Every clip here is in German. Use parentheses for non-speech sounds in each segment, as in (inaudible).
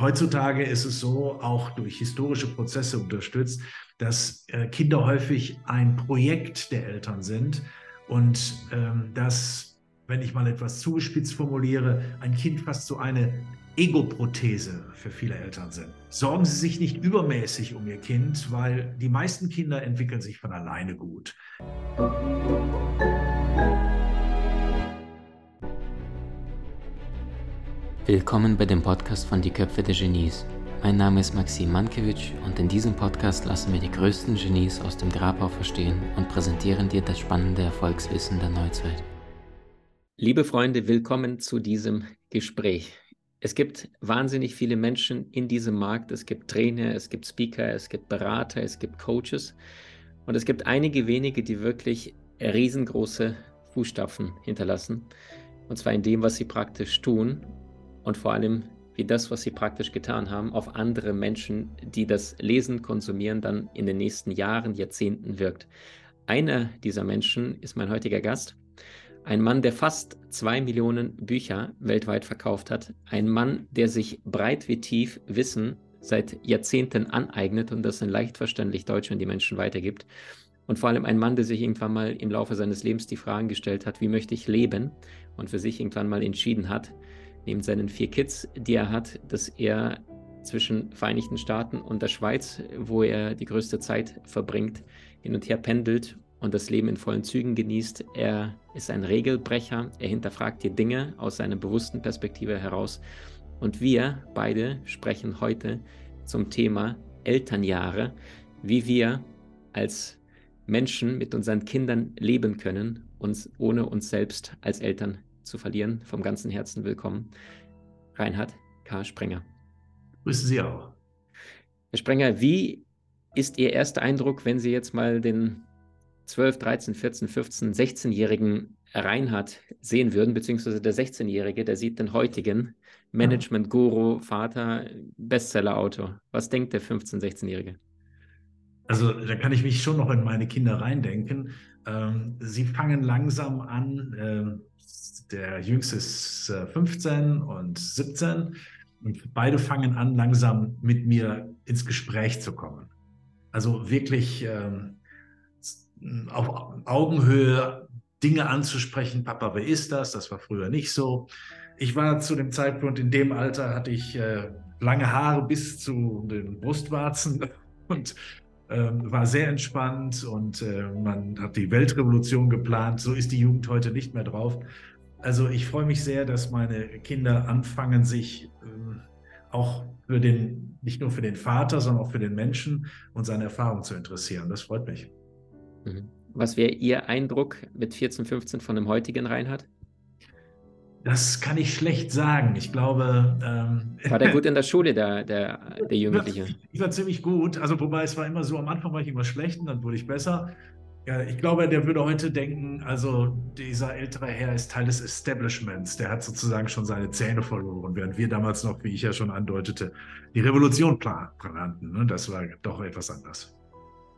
Heutzutage ist es so, auch durch historische Prozesse unterstützt, dass äh, Kinder häufig ein Projekt der Eltern sind und ähm, dass, wenn ich mal etwas zugespitzt formuliere, ein Kind fast so eine Ego-Prothese für viele Eltern sind. Sorgen Sie sich nicht übermäßig um Ihr Kind, weil die meisten Kinder entwickeln sich von alleine gut. Willkommen bei dem Podcast von Die Köpfe der Genies. Mein Name ist Maxim Mankewitsch und in diesem Podcast lassen wir die größten Genies aus dem Grabau verstehen und präsentieren dir das spannende Erfolgswissen der Neuzeit. Liebe Freunde, willkommen zu diesem Gespräch. Es gibt wahnsinnig viele Menschen in diesem Markt. Es gibt Trainer, es gibt Speaker, es gibt Berater, es gibt Coaches. Und es gibt einige wenige, die wirklich riesengroße Fußstapfen hinterlassen. Und zwar in dem, was sie praktisch tun und vor allem, wie das, was sie praktisch getan haben, auf andere Menschen, die das Lesen, konsumieren, dann in den nächsten Jahren, Jahrzehnten wirkt. Einer dieser Menschen ist mein heutiger Gast. Ein Mann, der fast zwei Millionen Bücher weltweit verkauft hat. Ein Mann, der sich breit wie tief Wissen seit Jahrzehnten aneignet und das in leicht verständlich Deutsch an die Menschen weitergibt. Und vor allem ein Mann, der sich irgendwann mal im Laufe seines Lebens die Fragen gestellt hat, wie möchte ich leben? Und für sich irgendwann mal entschieden hat, neben seinen vier Kids, die er hat, dass er zwischen Vereinigten Staaten und der Schweiz, wo er die größte Zeit verbringt, hin und her pendelt und das Leben in vollen Zügen genießt. Er ist ein Regelbrecher, er hinterfragt die Dinge aus seiner bewussten Perspektive heraus. Und wir beide sprechen heute zum Thema Elternjahre, wie wir als Menschen mit unseren Kindern leben können, uns ohne uns selbst als Eltern zu verlieren. Vom ganzen Herzen willkommen. Reinhard K. Sprenger. Grüßen Sie auch. Herr Sprenger, wie ist Ihr erster Eindruck, wenn Sie jetzt mal den 12, 13, 14, 15, 16-jährigen Reinhard sehen würden, beziehungsweise der 16-jährige, der sieht den heutigen Management-Guru, Vater, Bestseller-Autor. Was denkt der 15-, 16-jährige? Also da kann ich mich schon noch in meine Kinder reindenken. Ähm, sie fangen langsam an, ähm, der jüngste ist 15 äh, und 17 und beide fangen an, langsam mit mir ins Gespräch zu kommen. Also wirklich ähm, auf Augenhöhe Dinge anzusprechen. Papa, wer ist das? Das war früher nicht so. Ich war zu dem Zeitpunkt in dem Alter, hatte ich äh, lange Haare bis zu den Brustwarzen (laughs) und äh, war sehr entspannt und äh, man hat die Weltrevolution geplant. So ist die Jugend heute nicht mehr drauf. Also ich freue mich sehr, dass meine Kinder anfangen, sich äh, auch für den, nicht nur für den Vater, sondern auch für den Menschen und seine Erfahrungen zu interessieren. Das freut mich. Mhm. Was wäre Ihr Eindruck mit 14, 15 von dem heutigen Reinhard? Das kann ich schlecht sagen. Ich glaube. Ähm, (laughs) war der gut in der Schule, der, der, der Jugendliche? Ich war, ich war ziemlich gut. Also, wobei es war immer so, am Anfang war ich immer schlecht und dann wurde ich besser. Ja, ich glaube, der würde heute denken, also dieser ältere Herr ist Teil des Establishments. Der hat sozusagen schon seine Zähne verloren, während wir damals noch, wie ich ja schon andeutete, die Revolution planten. Ne? Das war doch etwas anders.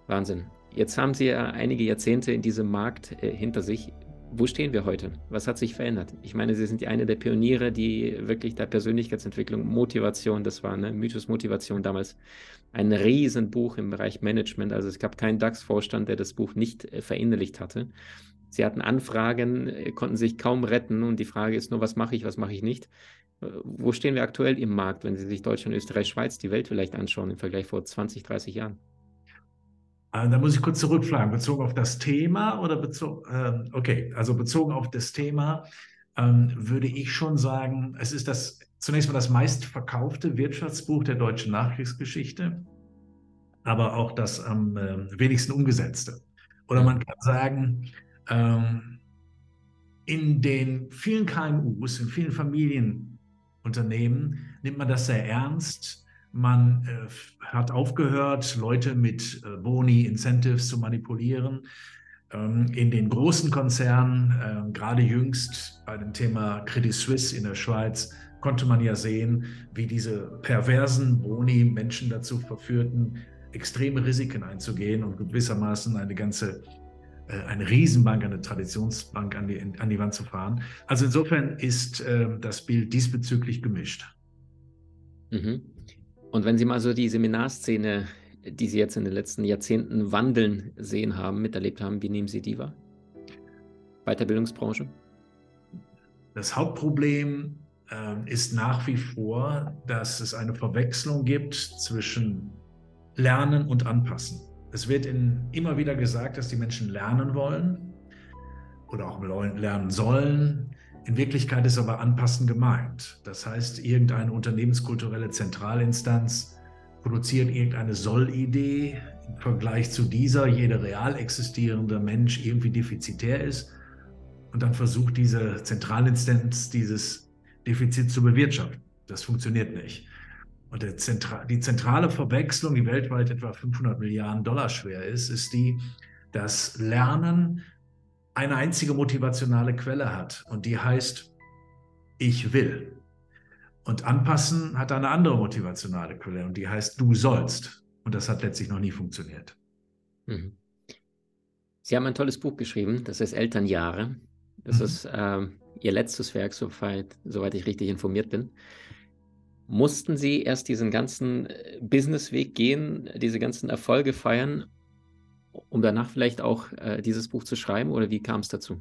Wahnsinn. Jetzt haben Sie ja einige Jahrzehnte in diesem Markt äh, hinter sich. Wo stehen wir heute? Was hat sich verändert? Ich meine, Sie sind eine der Pioniere, die wirklich der Persönlichkeitsentwicklung, Motivation, das war eine Mythos Motivation damals, ein Riesenbuch im Bereich Management. Also es gab keinen DAX-Vorstand, der das Buch nicht äh, verinnerlicht hatte. Sie hatten Anfragen, äh, konnten sich kaum retten und die Frage ist nur, was mache ich, was mache ich nicht? Äh, wo stehen wir aktuell im Markt, wenn Sie sich Deutschland, Österreich, Schweiz, die Welt vielleicht anschauen im Vergleich vor 20, 30 Jahren? Da muss ich kurz zurückfragen, bezogen auf das Thema oder bezogen, äh, okay, also bezogen auf das Thema ähm, würde ich schon sagen, es ist das zunächst mal das meistverkaufte Wirtschaftsbuch der deutschen Nachkriegsgeschichte, aber auch das am äh, wenigsten umgesetzte. Oder man kann sagen, ähm, in den vielen KMUs, in vielen Familienunternehmen nimmt man das sehr ernst. Man äh, hat aufgehört, Leute mit äh, Boni, Incentives zu manipulieren. Ähm, in den großen Konzernen, äh, gerade jüngst bei dem Thema Credit Suisse in der Schweiz, konnte man ja sehen, wie diese perversen Boni Menschen dazu verführten, extreme Risiken einzugehen und gewissermaßen eine ganze, äh, eine Riesenbank, eine Traditionsbank an die, an die Wand zu fahren. Also insofern ist äh, das Bild diesbezüglich gemischt. Mhm. Und wenn Sie mal so die Seminarszene, die Sie jetzt in den letzten Jahrzehnten wandeln sehen haben, miterlebt haben, wie nehmen Sie die wahr? Weiterbildungsbranche? Das Hauptproblem äh, ist nach wie vor, dass es eine Verwechslung gibt zwischen Lernen und Anpassen. Es wird in, immer wieder gesagt, dass die Menschen lernen wollen oder auch lernen sollen. In Wirklichkeit ist aber Anpassen gemeint. Das heißt, irgendeine unternehmenskulturelle Zentralinstanz produziert irgendeine Sollidee im Vergleich zu dieser jeder real existierende Mensch irgendwie defizitär ist und dann versucht diese Zentralinstanz dieses Defizit zu bewirtschaften. Das funktioniert nicht. Und Zentra die zentrale Verwechslung, die weltweit etwa 500 Milliarden Dollar schwer ist, ist die, dass Lernen eine einzige motivationale Quelle hat und die heißt, ich will. Und anpassen hat eine andere motivationale Quelle und die heißt, du sollst. Und das hat letztlich noch nie funktioniert. Mhm. Sie haben ein tolles Buch geschrieben, das heißt Elternjahre. Das mhm. ist äh, Ihr letztes Werk, soweit, soweit ich richtig informiert bin. Mussten Sie erst diesen ganzen äh, Businessweg gehen, diese ganzen Erfolge feiern, um danach vielleicht auch äh, dieses Buch zu schreiben oder wie kam es dazu?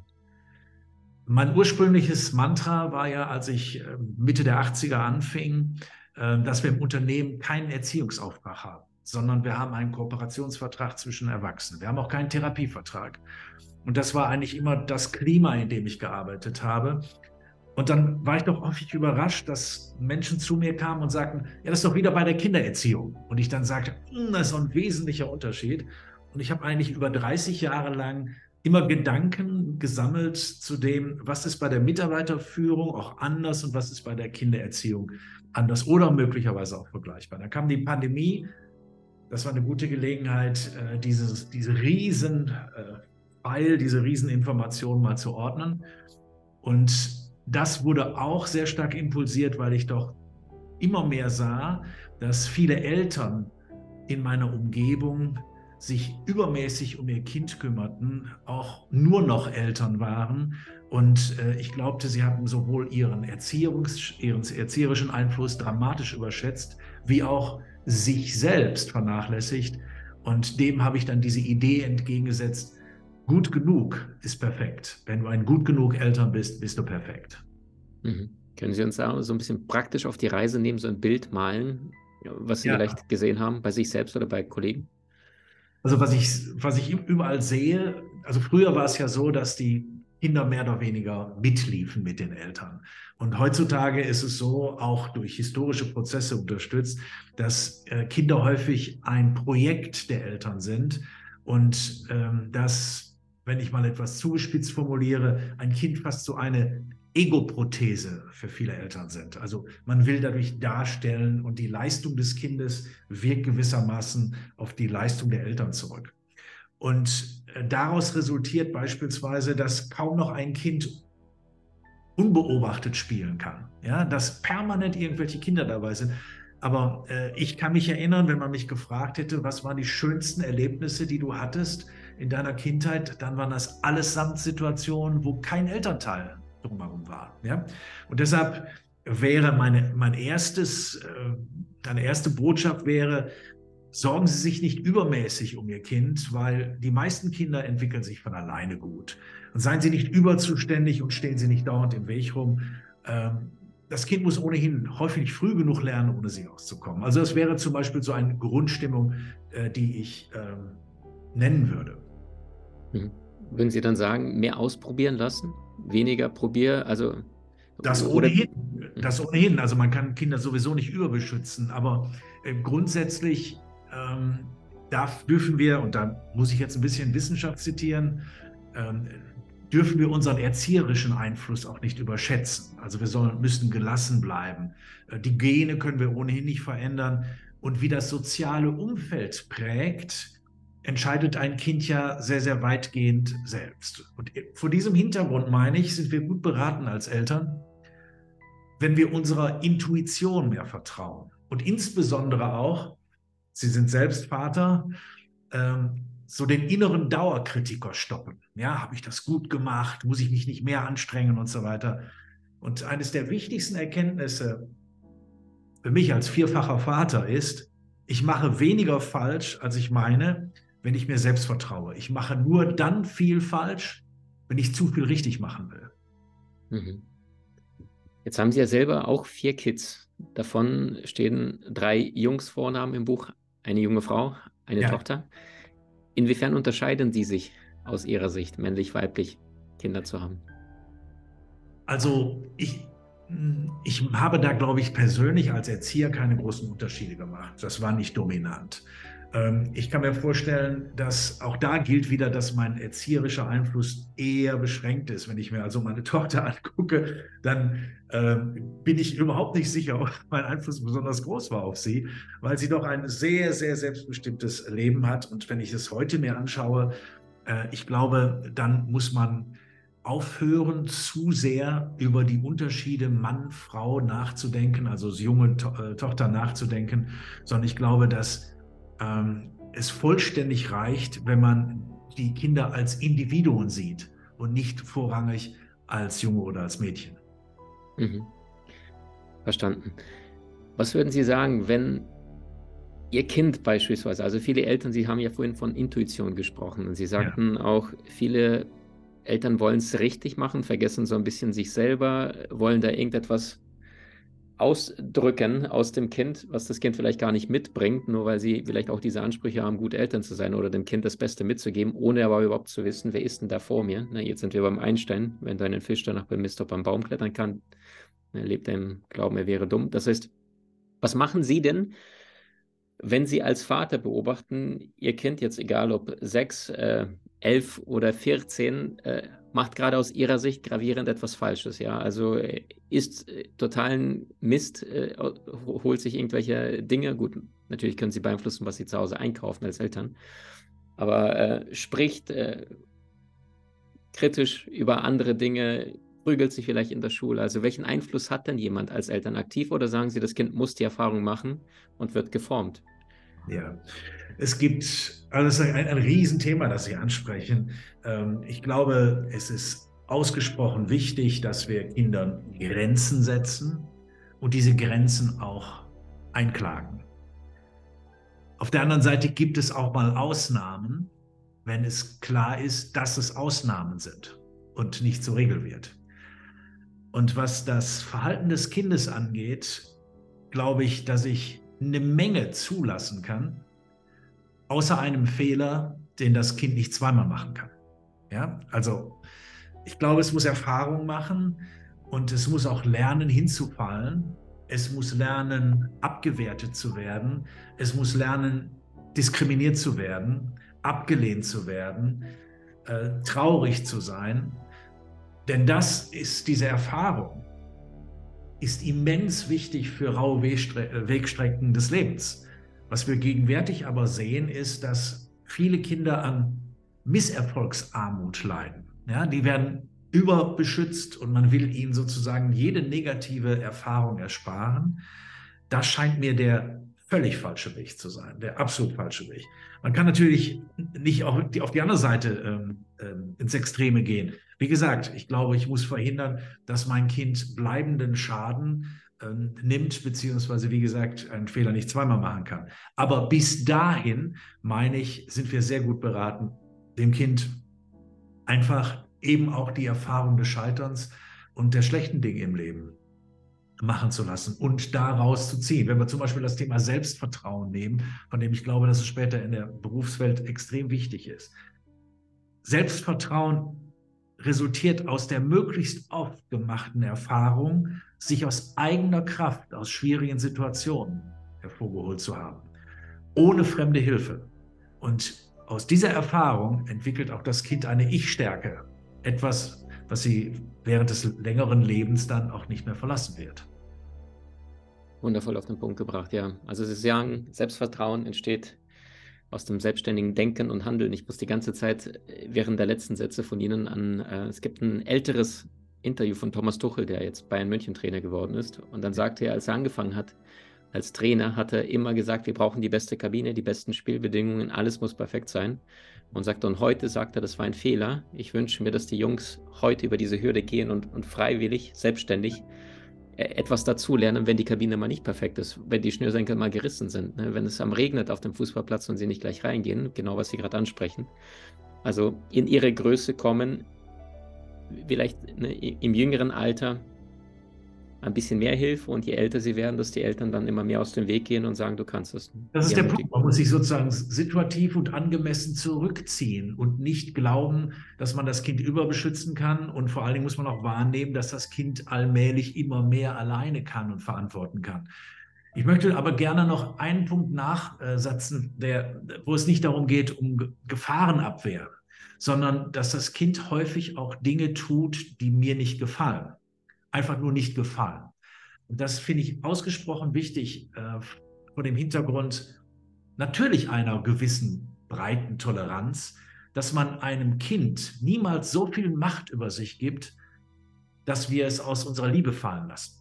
Mein ursprüngliches Mantra war ja, als ich äh, Mitte der 80er anfing, äh, dass wir im Unternehmen keinen Erziehungsauftrag haben, sondern wir haben einen Kooperationsvertrag zwischen Erwachsenen. Wir haben auch keinen Therapievertrag. Und das war eigentlich immer das Klima, in dem ich gearbeitet habe. Und dann war ich doch häufig überrascht, dass Menschen zu mir kamen und sagten, ja, das ist doch wieder bei der Kindererziehung. Und ich dann sagte, hm, das ist ein wesentlicher Unterschied. Und ich habe eigentlich über 30 Jahre lang immer Gedanken gesammelt zu dem, was ist bei der Mitarbeiterführung auch anders und was ist bei der Kindererziehung anders oder möglicherweise auch vergleichbar. Da kam die Pandemie, das war eine gute Gelegenheit, äh, dieses, diese riesen Pfeil, diese Rieseninformationen mal zu ordnen. Und das wurde auch sehr stark impulsiert, weil ich doch immer mehr sah, dass viele Eltern in meiner Umgebung sich übermäßig um ihr Kind kümmerten, auch nur noch Eltern waren. Und äh, ich glaubte, sie hatten sowohl ihren, Erziehungs-, ihren erzieherischen Einfluss dramatisch überschätzt, wie auch sich selbst vernachlässigt. Und dem habe ich dann diese Idee entgegengesetzt, gut genug ist perfekt. Wenn du ein gut genug Eltern bist, bist du perfekt. Mhm. Können Sie uns da so ein bisschen praktisch auf die Reise nehmen, so ein Bild malen, was Sie ja. vielleicht gesehen haben, bei sich selbst oder bei Kollegen? Also was ich, was ich überall sehe, also früher war es ja so, dass die Kinder mehr oder weniger mitliefen mit den Eltern. Und heutzutage ist es so, auch durch historische Prozesse unterstützt, dass äh, Kinder häufig ein Projekt der Eltern sind und ähm, dass wenn ich mal etwas zugespitzt formuliere, ein Kind fast so eine Ego-Prothese für viele Eltern sind. Also man will dadurch darstellen und die Leistung des Kindes wirkt gewissermaßen auf die Leistung der Eltern zurück. Und äh, daraus resultiert beispielsweise, dass kaum noch ein Kind unbeobachtet spielen kann. Ja, dass permanent irgendwelche Kinder dabei sind. Aber äh, ich kann mich erinnern, wenn man mich gefragt hätte, was waren die schönsten Erlebnisse, die du hattest, in deiner Kindheit, dann waren das allesamt Situationen, wo kein Elternteil drumherum war. Ja? Und deshalb wäre meine, mein erstes, äh, eine erste Botschaft wäre, sorgen Sie sich nicht übermäßig um Ihr Kind, weil die meisten Kinder entwickeln sich von alleine gut. Und seien Sie nicht überzuständig und stehen Sie nicht dauernd im Weg rum. Ähm, das Kind muss ohnehin häufig früh genug lernen, ohne sich auszukommen. Also das wäre zum Beispiel so eine Grundstimmung, äh, die ich ähm, nennen würde. Mhm. Würden Sie dann sagen, mehr ausprobieren lassen? Weniger probieren? Also das ohnehin, das ohnehin. Also man kann Kinder sowieso nicht überbeschützen, aber äh, grundsätzlich ähm, darf, dürfen wir, und da muss ich jetzt ein bisschen Wissenschaft zitieren, ähm, dürfen wir unseren erzieherischen Einfluss auch nicht überschätzen. Also wir sollen, müssen gelassen bleiben. Äh, die Gene können wir ohnehin nicht verändern. Und wie das soziale Umfeld prägt, entscheidet ein Kind ja sehr, sehr weitgehend selbst. Und vor diesem Hintergrund, meine ich, sind wir gut beraten als Eltern, wenn wir unserer Intuition mehr vertrauen. Und insbesondere auch, Sie sind selbst Vater, ähm, so den inneren Dauerkritiker stoppen. Ja, habe ich das gut gemacht? Muss ich mich nicht mehr anstrengen und so weiter? Und eines der wichtigsten Erkenntnisse für mich als vierfacher Vater ist, ich mache weniger falsch, als ich meine, wenn ich mir selbst vertraue. Ich mache nur dann viel falsch, wenn ich zu viel richtig machen will. Mhm. Jetzt haben Sie ja selber auch vier Kids. Davon stehen drei Jungsvornamen im Buch, eine junge Frau, eine ja. Tochter. Inwiefern unterscheiden die sich aus Ihrer Sicht, männlich, weiblich, Kinder zu haben? Also ich, ich habe da, glaube ich, persönlich als Erzieher keine großen Unterschiede gemacht. Das war nicht dominant. Ähm, ich kann mir vorstellen, dass auch da gilt wieder, dass mein erzieherischer Einfluss eher beschränkt ist. Wenn ich mir also meine (laughs) Tochter angucke, dann äh, bin ich überhaupt nicht sicher, ob mein Einfluss besonders groß war auf sie, weil sie doch ein sehr, sehr selbstbestimmtes Leben hat. Und wenn ich es heute mir anschaue, äh, ich glaube, dann muss man aufhören, zu sehr über die Unterschiede Mann, Frau nachzudenken, also als junge to äh, Tochter nachzudenken, sondern ich glaube, dass ähm, es vollständig reicht, wenn man die Kinder als Individuen sieht und nicht vorrangig als Junge oder als Mädchen. Mhm. Verstanden. Was würden Sie sagen, wenn Ihr Kind beispielsweise, also viele Eltern, Sie haben ja vorhin von Intuition gesprochen und Sie sagten ja. auch, viele Eltern wollen es richtig machen, vergessen so ein bisschen sich selber, wollen da irgendetwas ausdrücken aus dem Kind, was das Kind vielleicht gar nicht mitbringt, nur weil sie vielleicht auch diese Ansprüche haben, gut Eltern zu sein oder dem Kind das Beste mitzugeben, ohne aber überhaupt zu wissen, wer ist denn da vor mir. Na, jetzt sind wir beim Einstein, wenn du einen Fisch danach bemisst, ob er am Baum klettern kann, er lebt im Glauben, er wäre dumm. Das heißt, was machen Sie denn, wenn Sie als Vater beobachten, Ihr Kind jetzt, egal ob sechs, äh, elf oder 14 äh, macht gerade aus ihrer Sicht gravierend etwas Falsches, ja. Also äh, ist äh, totalen Mist, äh, holt sich irgendwelche Dinge. Gut, natürlich können sie beeinflussen, was sie zu Hause einkaufen als Eltern, aber äh, spricht äh, kritisch über andere Dinge, prügelt sich vielleicht in der Schule. Also welchen Einfluss hat denn jemand als Eltern aktiv oder sagen Sie, das Kind muss die Erfahrung machen und wird geformt? Ja, es gibt, also ein, ein Riesenthema, das Sie ansprechen. Ähm, ich glaube, es ist ausgesprochen wichtig, dass wir Kindern Grenzen setzen und diese Grenzen auch einklagen. Auf der anderen Seite gibt es auch mal Ausnahmen, wenn es klar ist, dass es Ausnahmen sind und nicht zur Regel wird. Und was das Verhalten des Kindes angeht, glaube ich, dass ich eine Menge zulassen kann, außer einem Fehler, den das Kind nicht zweimal machen kann. Ja, also ich glaube, es muss Erfahrung machen und es muss auch lernen, hinzufallen. Es muss lernen, abgewertet zu werden. Es muss lernen, diskriminiert zu werden, abgelehnt zu werden, äh, traurig zu sein. Denn das ist diese Erfahrung ist immens wichtig für raue äh, Wegstrecken des Lebens. Was wir gegenwärtig aber sehen, ist, dass viele Kinder an Misserfolgsarmut leiden. Ja, die werden überbeschützt und man will ihnen sozusagen jede negative Erfahrung ersparen. Das scheint mir der völlig falsche Weg zu sein, der absolut falsche Weg. Man kann natürlich nicht auch auf die andere Seite ähm, ähm, ins Extreme gehen. Wie gesagt, ich glaube, ich muss verhindern, dass mein Kind bleibenden Schaden äh, nimmt, beziehungsweise, wie gesagt, einen Fehler nicht zweimal machen kann. Aber bis dahin, meine ich, sind wir sehr gut beraten, dem Kind einfach eben auch die Erfahrung des Scheiterns und der schlechten Dinge im Leben machen zu lassen und daraus zu ziehen. Wenn wir zum Beispiel das Thema Selbstvertrauen nehmen, von dem ich glaube, dass es später in der Berufswelt extrem wichtig ist. Selbstvertrauen resultiert aus der möglichst oft gemachten Erfahrung, sich aus eigener Kraft aus schwierigen Situationen hervorgeholt zu haben, ohne fremde Hilfe. Und aus dieser Erfahrung entwickelt auch das Kind eine Ich-Stärke, etwas, was sie während des längeren Lebens dann auch nicht mehr verlassen wird. Wundervoll auf den Punkt gebracht, ja. Also Sie sagen, Selbstvertrauen entsteht aus dem selbstständigen Denken und Handeln. Ich muss die ganze Zeit äh, während der letzten Sätze von Ihnen an, äh, es gibt ein älteres Interview von Thomas Tuchel, der jetzt Bayern München Trainer geworden ist. Und dann sagte er, als er angefangen hat, als Trainer, hat er immer gesagt, wir brauchen die beste Kabine, die besten Spielbedingungen, alles muss perfekt sein. Und sagte, und heute sagt er, das war ein Fehler. Ich wünsche mir, dass die Jungs heute über diese Hürde gehen und, und freiwillig, selbstständig etwas dazulernen, wenn die Kabine mal nicht perfekt ist, wenn die Schnürsenkel mal gerissen sind, ne? wenn es am regnet auf dem Fußballplatz und sie nicht gleich reingehen, genau was Sie gerade ansprechen. Also in ihre Größe kommen, vielleicht ne, im jüngeren Alter ein bisschen mehr Hilfe und je älter sie werden, dass die Eltern dann immer mehr aus dem Weg gehen und sagen, du kannst es. Das ist der Punkt. Man muss sich sozusagen situativ und angemessen zurückziehen und nicht glauben, dass man das Kind überbeschützen kann. Und vor allen Dingen muss man auch wahrnehmen, dass das Kind allmählich immer mehr alleine kann und verantworten kann. Ich möchte aber gerne noch einen Punkt nachsetzen, der, wo es nicht darum geht, um Gefahrenabwehr, sondern dass das Kind häufig auch Dinge tut, die mir nicht gefallen einfach nur nicht gefallen. Und das finde ich ausgesprochen wichtig äh, vor dem Hintergrund natürlich einer gewissen breiten Toleranz, dass man einem Kind niemals so viel Macht über sich gibt, dass wir es aus unserer Liebe fallen lassen.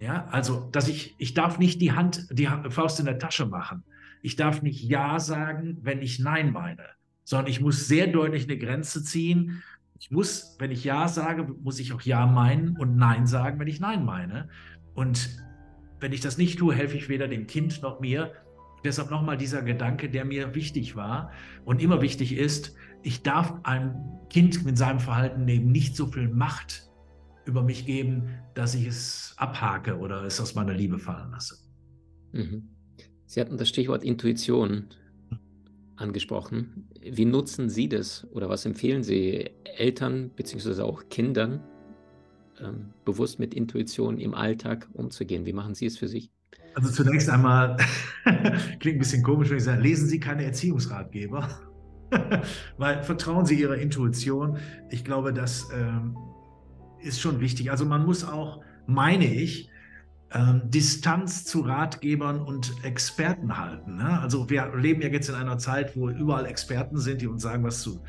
Ja, also, dass ich, ich darf nicht die Hand, die Faust in der Tasche machen. Ich darf nicht Ja sagen, wenn ich Nein meine, sondern ich muss sehr deutlich eine Grenze ziehen ich muss, wenn ich Ja sage, muss ich auch Ja meinen und Nein sagen, wenn ich Nein meine. Und wenn ich das nicht tue, helfe ich weder dem Kind noch mir. Deshalb nochmal dieser Gedanke, der mir wichtig war und immer wichtig ist, ich darf einem Kind mit seinem Verhalten eben nicht so viel Macht über mich geben, dass ich es abhake oder es aus meiner Liebe fallen lasse. Mhm. Sie hatten das Stichwort Intuition angesprochen. Wie nutzen Sie das oder was empfehlen Sie Eltern bzw. auch Kindern, ähm, bewusst mit Intuition im Alltag umzugehen? Wie machen Sie es für sich? Also zunächst einmal, (laughs) klingt ein bisschen komisch, wenn ich sage, lesen Sie keine Erziehungsratgeber, (laughs) weil vertrauen Sie Ihrer Intuition. Ich glaube, das ähm, ist schon wichtig. Also man muss auch, meine ich, ähm, Distanz zu Ratgebern und Experten halten. Ne? Also wir leben ja jetzt in einer Zeit, wo überall Experten sind, die uns sagen, was zu,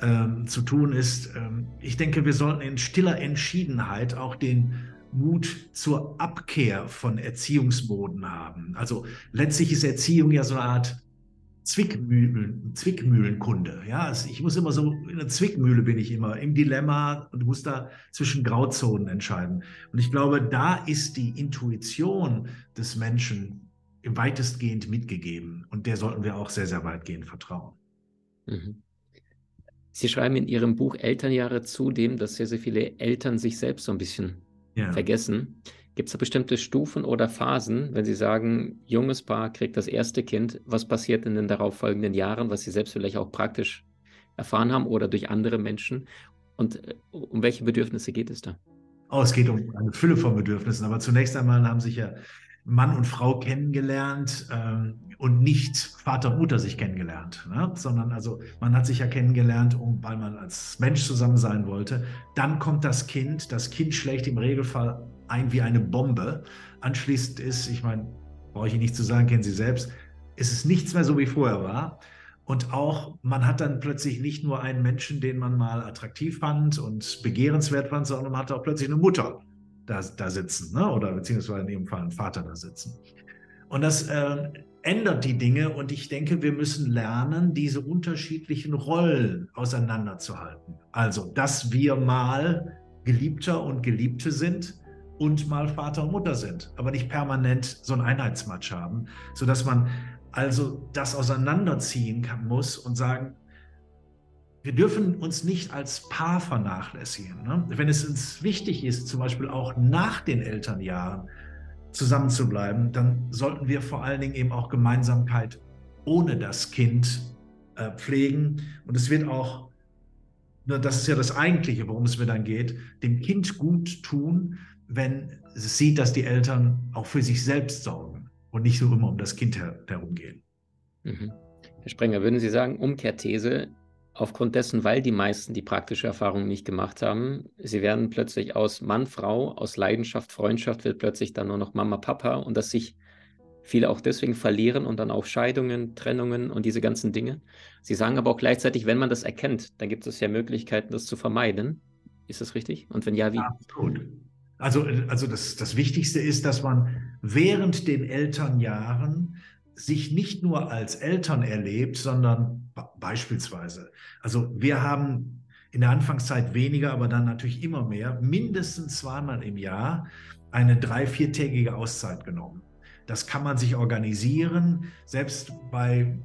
ähm, zu tun ist. Ähm, ich denke, wir sollten in stiller Entschiedenheit auch den Mut zur Abkehr von Erziehungsmoden haben. Also letztlich ist Erziehung ja so eine Art Zwickmühlen, Zwickmühlenkunde. Ja, also ich muss immer so, in der Zwickmühle bin ich immer, im Dilemma und muss da zwischen Grauzonen entscheiden. Und ich glaube, da ist die Intuition des Menschen weitestgehend mitgegeben. Und der sollten wir auch sehr, sehr weitgehend vertrauen. Mhm. Sie schreiben in Ihrem Buch Elternjahre zudem, dass sehr, sehr viele Eltern sich selbst so ein bisschen ja. vergessen. Gibt es da bestimmte Stufen oder Phasen, wenn Sie sagen, junges Paar kriegt das erste Kind, was passiert in den darauffolgenden Jahren, was Sie selbst vielleicht auch praktisch erfahren haben oder durch andere Menschen? Und äh, um welche Bedürfnisse geht es da? Oh, es geht um eine Fülle von Bedürfnissen. Aber zunächst einmal haben sich ja Mann und Frau kennengelernt ähm, und nicht Vater und Mutter sich kennengelernt, ne? sondern also man hat sich ja kennengelernt, um, weil man als Mensch zusammen sein wollte. Dann kommt das Kind. Das Kind schlägt im Regelfall ein wie eine Bombe. Anschließend ist, ich meine, brauche ich Ihnen nicht zu sagen, kennen Sie selbst, ist es nichts mehr so wie vorher war. Und auch, man hat dann plötzlich nicht nur einen Menschen, den man mal attraktiv fand und begehrenswert fand, sondern man hat auch plötzlich eine Mutter da, da sitzen, ne? oder beziehungsweise in dem Fall einen Vater da sitzen. Und das äh, ändert die Dinge und ich denke, wir müssen lernen, diese unterschiedlichen Rollen auseinanderzuhalten. Also, dass wir mal Geliebter und Geliebte sind, und mal Vater und Mutter sind, aber nicht permanent so ein Einheitsmatch haben, sodass man also das auseinanderziehen kann, muss und sagen, wir dürfen uns nicht als Paar vernachlässigen. Ne? Wenn es uns wichtig ist, zum Beispiel auch nach den Elternjahren zusammen zu bleiben, dann sollten wir vor allen Dingen eben auch Gemeinsamkeit ohne das Kind äh, pflegen. Und es wird auch, ne, das ist ja das Eigentliche, worum es mir dann geht, dem Kind gut tun, wenn es sieht, dass die Eltern auch für sich selbst sorgen und nicht so immer um das Kind her herumgehen. Mhm. Herr Sprenger, würden Sie sagen, Umkehrthese, aufgrund dessen, weil die meisten die praktische Erfahrung nicht gemacht haben, sie werden plötzlich aus Mann, Frau, aus Leidenschaft, Freundschaft wird plötzlich dann nur noch Mama, Papa und dass sich viele auch deswegen verlieren und dann auch Scheidungen, Trennungen und diese ganzen Dinge. Sie sagen aber auch gleichzeitig, wenn man das erkennt, dann gibt es ja Möglichkeiten, das zu vermeiden. Ist das richtig? Und wenn ja, wie? Absolut. Also, also das, das Wichtigste ist, dass man während den Elternjahren sich nicht nur als Eltern erlebt, sondern beispielsweise, also wir haben in der Anfangszeit weniger, aber dann natürlich immer mehr, mindestens zweimal im Jahr eine drei-, viertägige Auszeit genommen. Das kann man sich organisieren, selbst bei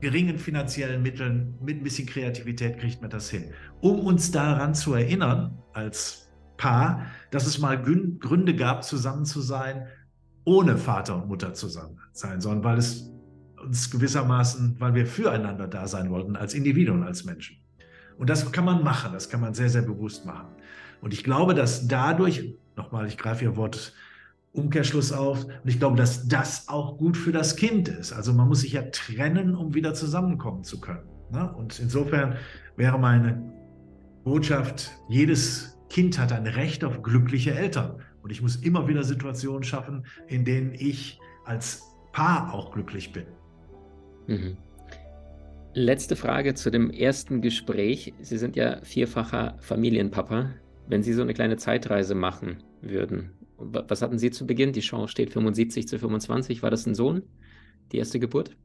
geringen finanziellen Mitteln, mit ein bisschen Kreativität kriegt man das hin. Um uns daran zu erinnern, als Paar, dass es mal Gründe gab, zusammen zu sein, ohne Vater und Mutter zusammen sein, sondern weil es uns gewissermaßen, weil wir füreinander da sein wollten, als Individuen, als Menschen. Und das kann man machen, das kann man sehr, sehr bewusst machen. Und ich glaube, dass dadurch, nochmal, ich greife Ihr Wort Umkehrschluss auf, und ich glaube, dass das auch gut für das Kind ist. Also man muss sich ja trennen, um wieder zusammenkommen zu können. Ne? Und insofern wäre meine Botschaft, jedes Kind hat ein Recht auf glückliche Eltern. Und ich muss immer wieder Situationen schaffen, in denen ich als Paar auch glücklich bin. Mhm. Letzte Frage zu dem ersten Gespräch. Sie sind ja vierfacher Familienpapa. Wenn Sie so eine kleine Zeitreise machen würden, was hatten Sie zu Beginn? Die Chance steht 75 zu 25. War das ein Sohn? Die erste Geburt?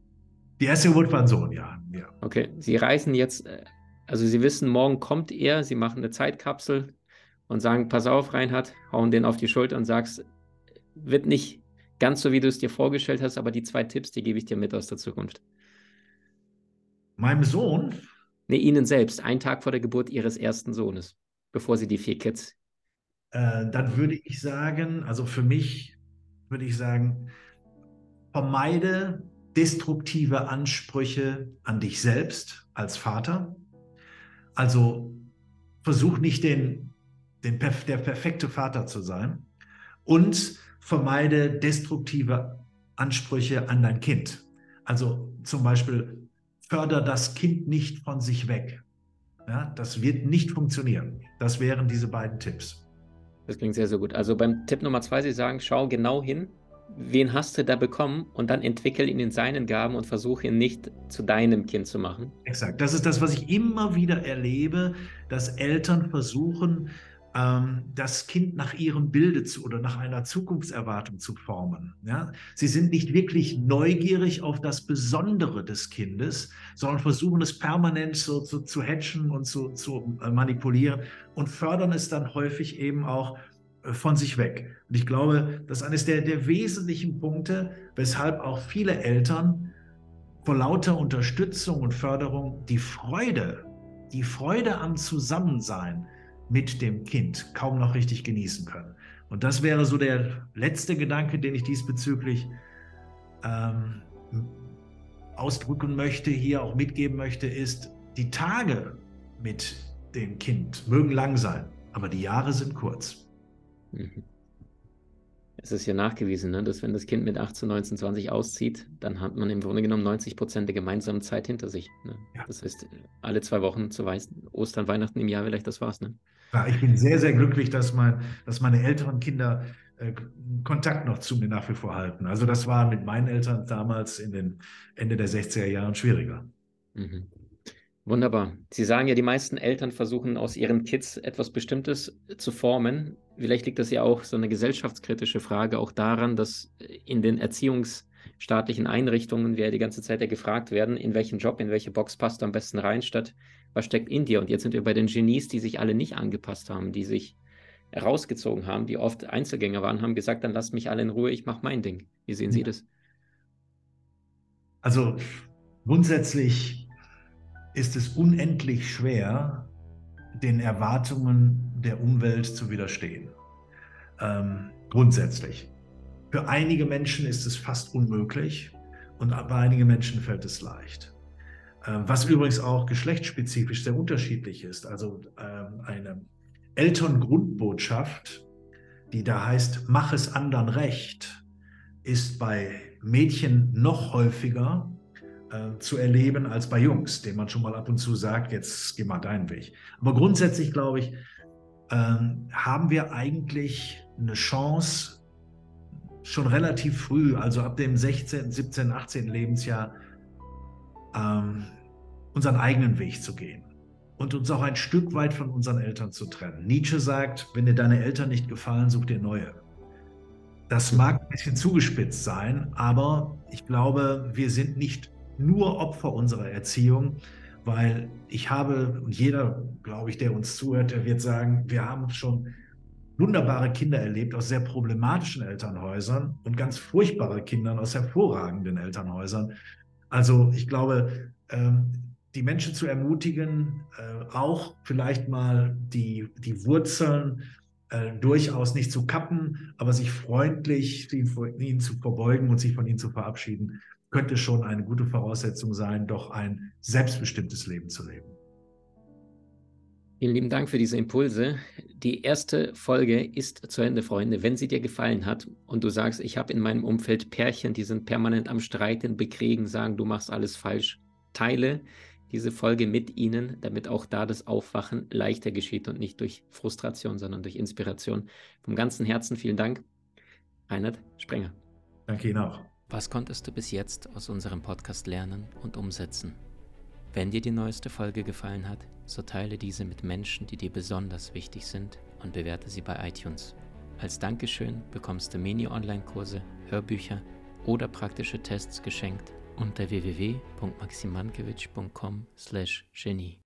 Die erste Geburt war ein Sohn, ja. ja. Okay, Sie reisen jetzt, äh, also Sie wissen, morgen kommt er, Sie machen eine Zeitkapsel und sagen, pass auf, Reinhard, hauen den auf die Schulter und sagst, wird nicht ganz so, wie du es dir vorgestellt hast, aber die zwei Tipps, die gebe ich dir mit aus der Zukunft. Meinem Sohn? Nee, Ihnen selbst, einen Tag vor der Geburt Ihres ersten Sohnes, bevor Sie die vier Kids. Äh, dann würde ich sagen, also für mich würde ich sagen, vermeide destruktive Ansprüche an dich selbst als Vater. Also versuch nicht den, den, der perfekte Vater zu sein und vermeide destruktive Ansprüche an dein Kind. Also zum Beispiel förder das Kind nicht von sich weg. Ja, das wird nicht funktionieren. Das wären diese beiden Tipps. Das klingt sehr, sehr gut. Also beim Tipp Nummer zwei, Sie sagen, schau genau hin, wen hast du da bekommen und dann entwickel ihn in seinen Gaben und versuche ihn nicht zu deinem Kind zu machen. Exakt. Das ist das, was ich immer wieder erlebe, dass Eltern versuchen, das Kind nach ihrem Bilde zu oder nach einer Zukunftserwartung zu formen. Ja? Sie sind nicht wirklich neugierig auf das Besondere des Kindes, sondern versuchen es permanent so, so zu hatchen und zu, zu äh, manipulieren und fördern es dann häufig eben auch äh, von sich weg. Und ich glaube, das ist eines der, der wesentlichen Punkte, weshalb auch viele Eltern vor lauter Unterstützung und Förderung die Freude, die Freude am Zusammensein, mit dem Kind kaum noch richtig genießen können. Und das wäre so der letzte Gedanke, den ich diesbezüglich ähm, ausdrücken möchte, hier auch mitgeben möchte, ist, die Tage mit dem Kind mögen lang sein, aber die Jahre sind kurz. Mhm. Es ist ja nachgewiesen, ne, dass wenn das Kind mit 18, 19, 20 auszieht, dann hat man im Grunde genommen 90 Prozent der gemeinsamen Zeit hinter sich. Ne? Ja. Das heißt, alle zwei Wochen zu Ostern, Weihnachten im Jahr vielleicht, das war's. Ne? Ja, ich bin sehr, sehr glücklich, dass, mein, dass meine älteren Kinder äh, Kontakt noch zu mir nach wie vor halten. Also das war mit meinen Eltern damals in den Ende der 60er Jahren schwieriger. Mhm. Wunderbar. Sie sagen ja, die meisten Eltern versuchen aus ihren Kids etwas Bestimmtes zu formen. Vielleicht liegt das ja auch so eine gesellschaftskritische Frage auch daran, dass in den erziehungsstaatlichen Einrichtungen wir ja die ganze Zeit ja gefragt werden, in welchen Job, in welche Box passt du am besten rein, statt was steckt in dir? Und jetzt sind wir bei den Genies, die sich alle nicht angepasst haben, die sich rausgezogen haben, die oft Einzelgänger waren, haben gesagt, dann lasst mich alle in Ruhe, ich mache mein Ding. Wie sehen Sie das? Also grundsätzlich ist es unendlich schwer, den Erwartungen der Umwelt zu widerstehen. Ähm, grundsätzlich. Für einige Menschen ist es fast unmöglich und bei einigen Menschen fällt es leicht. Ähm, was übrigens auch geschlechtsspezifisch sehr unterschiedlich ist. Also ähm, eine Elterngrundbotschaft, die da heißt, mach es anderen recht, ist bei Mädchen noch häufiger äh, zu erleben als bei Jungs, denen man schon mal ab und zu sagt, jetzt geh mal deinen Weg. Aber grundsätzlich glaube ich, ähm, haben wir eigentlich eine Chance, schon relativ früh, also ab dem 16., 17., 18. Lebensjahr, ähm, unseren eigenen Weg zu gehen und uns auch ein Stück weit von unseren Eltern zu trennen. Nietzsche sagt, wenn dir deine Eltern nicht gefallen, such dir neue. Das mag ein bisschen zugespitzt sein, aber ich glaube, wir sind nicht nur Opfer unserer Erziehung, weil ich habe, und jeder, glaube ich, der uns zuhört, der wird sagen, wir haben schon wunderbare Kinder erlebt aus sehr problematischen Elternhäusern und ganz furchtbare Kinder aus hervorragenden Elternhäusern. Also ich glaube, ähm, die Menschen zu ermutigen, äh, auch vielleicht mal die, die Wurzeln äh, durchaus nicht zu kappen, aber sich freundlich ihnen zu verbeugen und sich von ihnen zu verabschieden, könnte schon eine gute Voraussetzung sein, doch ein selbstbestimmtes Leben zu leben. Vielen lieben Dank für diese Impulse. Die erste Folge ist zu Ende, Freunde. Wenn sie dir gefallen hat und du sagst, ich habe in meinem Umfeld Pärchen, die sind permanent am Streiten, bekriegen, sagen, du machst alles falsch, teile diese Folge mit ihnen, damit auch da das Aufwachen leichter geschieht und nicht durch Frustration, sondern durch Inspiration. Vom ganzen Herzen vielen Dank, Reinhard Sprenger. Danke Ihnen auch. Was konntest du bis jetzt aus unserem Podcast lernen und umsetzen? Wenn dir die neueste Folge gefallen hat, so teile diese mit Menschen, die dir besonders wichtig sind und bewerte sie bei iTunes. Als Dankeschön bekommst du Mini-Online-Kurse, Hörbücher oder praktische Tests geschenkt unter www.maximankiewicz.com/genie.